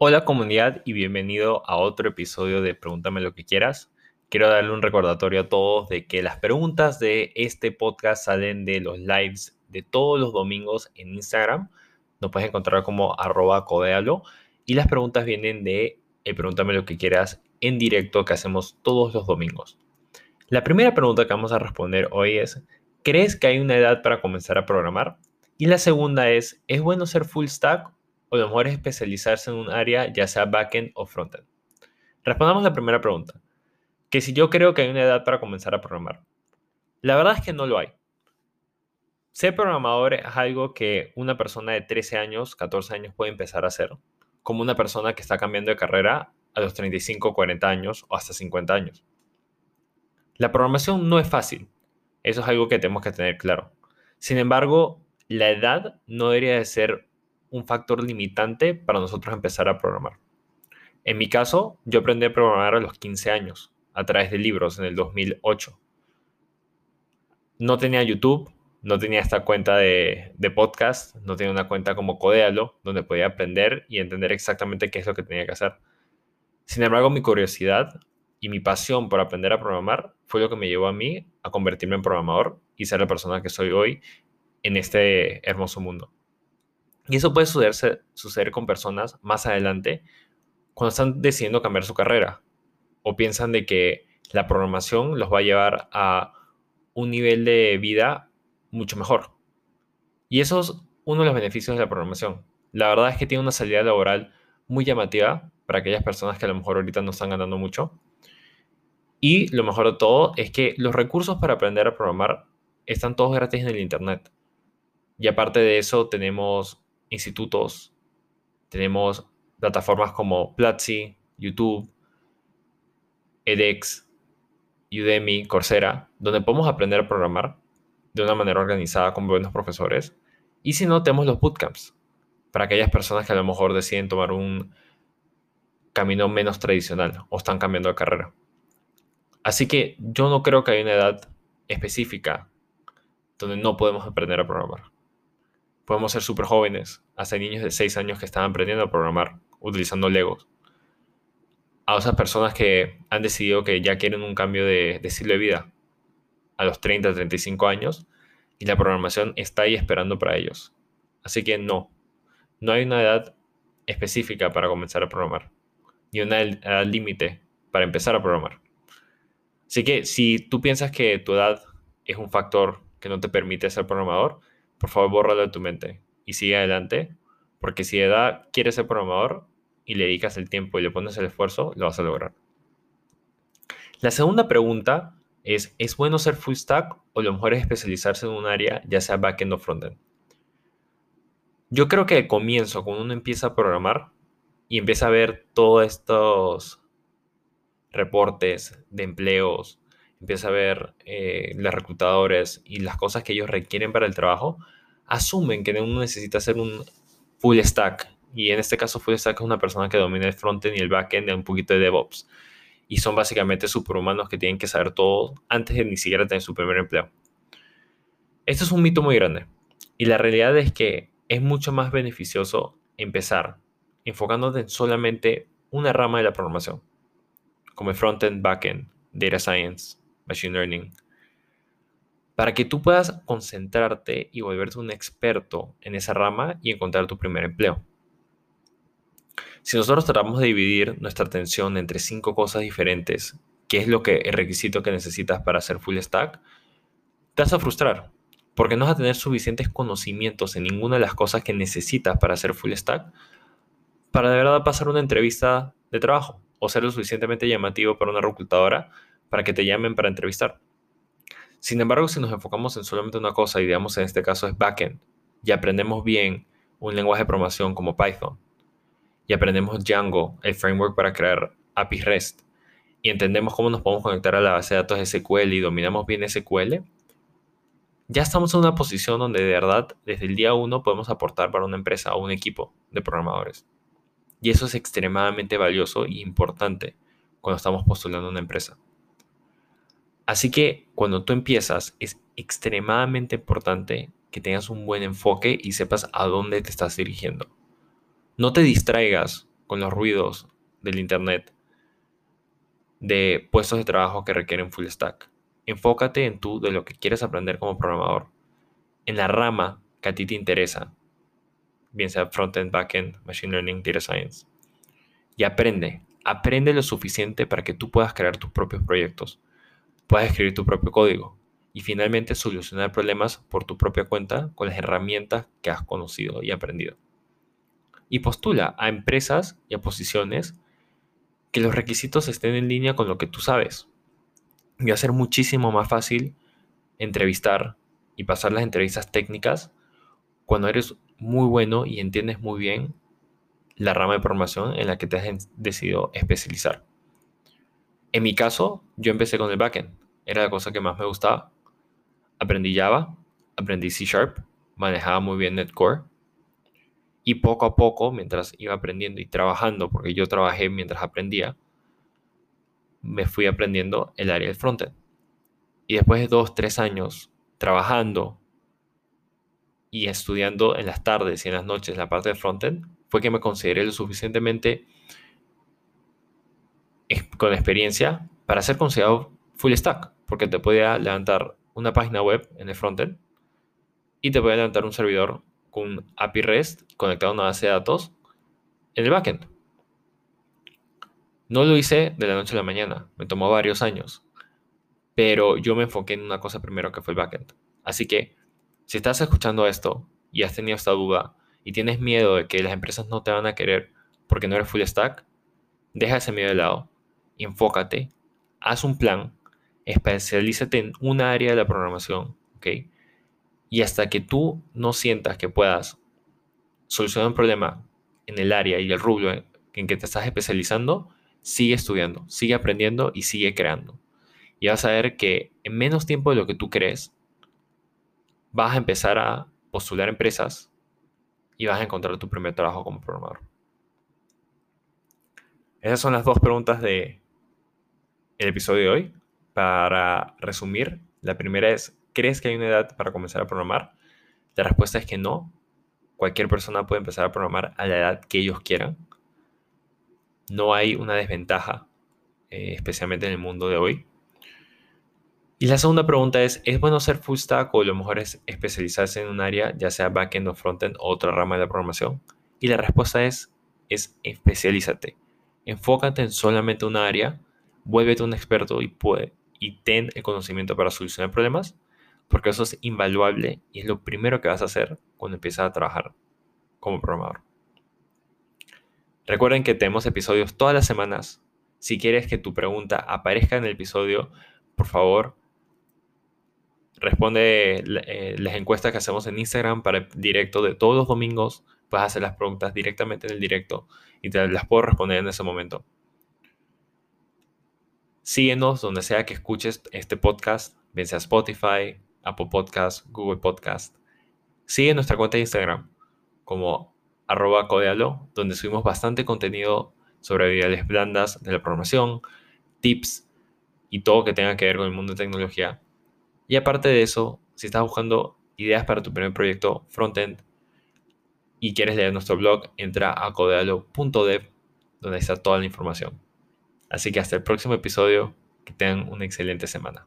Hola comunidad y bienvenido a otro episodio de Pregúntame lo que quieras. Quiero darle un recordatorio a todos de que las preguntas de este podcast salen de los lives de todos los domingos en Instagram. Nos puedes encontrar como arroba codealo. Y las preguntas vienen de el Pregúntame lo que quieras en directo que hacemos todos los domingos. La primera pregunta que vamos a responder hoy es, ¿crees que hay una edad para comenzar a programar? Y la segunda es, ¿es bueno ser full stack o lo mejor es especializarse en un área, ya sea backend o frontend? Respondamos la primera pregunta, que si yo creo que hay una edad para comenzar a programar. La verdad es que no lo hay. Ser programador es algo que una persona de 13 años, 14 años puede empezar a hacer, como una persona que está cambiando de carrera a los 35, 40 años o hasta 50 años. La programación no es fácil, eso es algo que tenemos que tener claro. Sin embargo, la edad no debería de ser un factor limitante para nosotros empezar a programar. En mi caso, yo aprendí a programar a los 15 años, a través de libros en el 2008. No tenía YouTube, no tenía esta cuenta de, podcast, no tenía una cuenta como Codealo, donde podía aprender y entender exactamente qué es lo que tenía que hacer. Sin embargo, mi curiosidad y mi pasión por aprender a programar fue lo que me llevó a mí a convertirme en programador y ser la persona que soy hoy en este hermoso mundo. Y eso puede suceder, con personas más adelante cuando están decidiendo cambiar su carrera o piensan de que la programación los va a llevar a un nivel de vida mucho mejor. Y eso es uno de los beneficios de la programación. La verdad es que tiene una salida laboral muy llamativa para aquellas personas que a lo mejor ahorita no están ganando mucho. Y lo mejor de todo es que los recursos para aprender a programar están todos gratis en el Internet. Y aparte de eso tenemos institutos, tenemos plataformas como Platzi, YouTube, edX, Udemy, Coursera, donde podemos aprender a programar de una manera organizada con buenos profesores. Y si no, tenemos los bootcamps para aquellas personas que a lo mejor deciden tomar un camino menos tradicional o están cambiando de carrera. Así que yo no creo que haya una edad específica donde no podemos aprender a programar podemos ser súper jóvenes, hasta niños de 6 años que están aprendiendo a programar utilizando Legos. A esas personas que han decidido que ya quieren un cambio de, de estilo de vida a los 30, 35 años y la programación está ahí esperando para ellos. Así que no, no hay una edad específica para comenzar a programar, ni una edad límite para empezar a programar. Así que si tú piensas que tu edad es un factor que no te permite ser programador, por favor bórralo de tu mente y sigue adelante, porque si de edad quieres ser programador y le dedicas el tiempo y le pones el esfuerzo, lo vas a lograr. La segunda pregunta es, ¿es bueno ser full stack o lo mejor es especializarse en un área, ya sea backend o frontend? Yo creo que al comienzo, cuando uno empieza a programar y empieza a ver todos estos reportes de empleos, empieza a ver eh, los reclutadores y las cosas que ellos requieren para el trabajo, asumen que uno necesita hacer un full stack. Y en este caso, full stack es una persona que domina el frontend y el backend y un poquito de DevOps. Y son básicamente superhumanos que tienen que saber todo antes de ni siquiera tener su primer empleo. Esto es un mito muy grande. Y la realidad es que es mucho más beneficioso empezar enfocándote en solamente una rama de la programación, como el frontend, backend, data science, Machine Learning, para que tú puedas concentrarte y volverte un experto en esa rama y encontrar tu primer empleo. Si nosotros tratamos de dividir nuestra atención entre cinco cosas diferentes, que es lo que el requisito que necesitas para hacer full stack, te vas a frustrar, porque no vas a tener suficientes conocimientos en ninguna de las cosas que necesitas para hacer full stack para de verdad pasar una entrevista de trabajo o ser lo suficientemente llamativo para una reclutadora para que te llamen para entrevistar. Sin embargo, si nos enfocamos en solamente una cosa y digamos en este caso es backend y aprendemos bien un lenguaje de programación como Python y aprendemos Django, el framework para crear APIs REST y entendemos cómo nos podemos conectar a la base de datos SQL y dominamos bien SQL, ya estamos en una posición donde de verdad desde el día uno podemos aportar para una empresa o un equipo de programadores. Y eso es extremadamente valioso e importante cuando estamos postulando una empresa. Así que cuando tú empiezas es extremadamente importante que tengas un buen enfoque y sepas a dónde te estás dirigiendo. No te distraigas con los ruidos del Internet de puestos de trabajo que requieren full stack. Enfócate en tú de lo que quieres aprender como programador, en la rama que a ti te interesa, bien sea frontend, backend, machine learning, data science. Y aprende, aprende lo suficiente para que tú puedas crear tus propios proyectos, puedas escribir tu propio código y finalmente solucionar problemas por tu propia cuenta con las herramientas que has conocido y aprendido. Y postula a empresas y a posiciones que los requisitos estén en línea con lo que tú sabes. Y va a ser muchísimo más fácil entrevistar y pasar las entrevistas técnicas cuando eres muy bueno y entiendes muy bien la rama de programación en la que te has decidido especializar. En mi caso, yo empecé con el backend. Era la cosa que más me gustaba. Aprendí Java, aprendí C Sharp, manejaba muy bien NetCore. Y poco a poco, mientras iba aprendiendo y trabajando, porque yo trabajé mientras aprendía, me fui aprendiendo el área del frontend. Y después de dos, tres años trabajando y estudiando en las tardes y en las noches la parte de frontend, fue que me consideré lo suficientemente con experiencia para ser considerado full stack, porque te podía levantar una página web en el frontend y te podía levantar un servidor con API REST conectado a una base de datos en el backend. No lo hice de la noche a la mañana, me tomó varios años, pero yo me enfoqué en una cosa primero que fue el backend. Así que si estás escuchando esto y has tenido esta duda y tienes miedo de que las empresas no te van a querer porque no eres full stack, deja ese miedo de lado, enfócate, haz un plan, especialízate en una área de la programación, ¿ok? Y hasta que tú no sientas que puedas solucionar un problema en el área y el rubro en que te estás especializando, sigue estudiando, sigue aprendiendo y sigue creando. Y vas a ver que en menos tiempo de lo que tú crees, vas a empezar a postular empresas y vas a encontrar tu primer trabajo como programador. Esas son las dos preguntas de el episodio de hoy. Para resumir, la primera es, ¿crees que hay una edad para comenzar a programar? La respuesta es que no. Cualquier persona puede empezar a programar a la edad que ellos quieran. No hay una desventaja, eh, especialmente en el mundo de hoy. Y la segunda pregunta es, ¿es bueno ser full stack o lo mejor es especializarse en un área, ya sea backend o frontend o otra rama de la programación? Y la respuesta es, es especialízate. Enfócate en solamente una área, vuélvete un experto y, puede, y ten el conocimiento para solucionar problemas, porque eso es invaluable y es lo primero que vas a hacer cuando empiezas a trabajar como programador. Recuerden que tenemos episodios todas las semanas. Si quieres que tu pregunta aparezca en el episodio, por favor, responde eh, las encuestas que hacemos en Instagram para el directo de todos los domingos. Puedes hacer las preguntas directamente en el directo y te las puedo responder en ese momento. Síguenos donde sea que escuches este podcast, bien sea Spotify, Apple Podcast, Google Podcast. Sigue nuestra cuenta de Instagram como arroba codealo, donde subimos bastante contenido sobre habilidades blandas de la programación, tips y todo que tenga que ver con el mundo de tecnología y aparte de eso, si estás buscando ideas para tu primer proyecto frontend y quieres leer nuestro blog, entra a codealo.dev donde está toda la información. Así que hasta el próximo episodio, que tengan una excelente semana.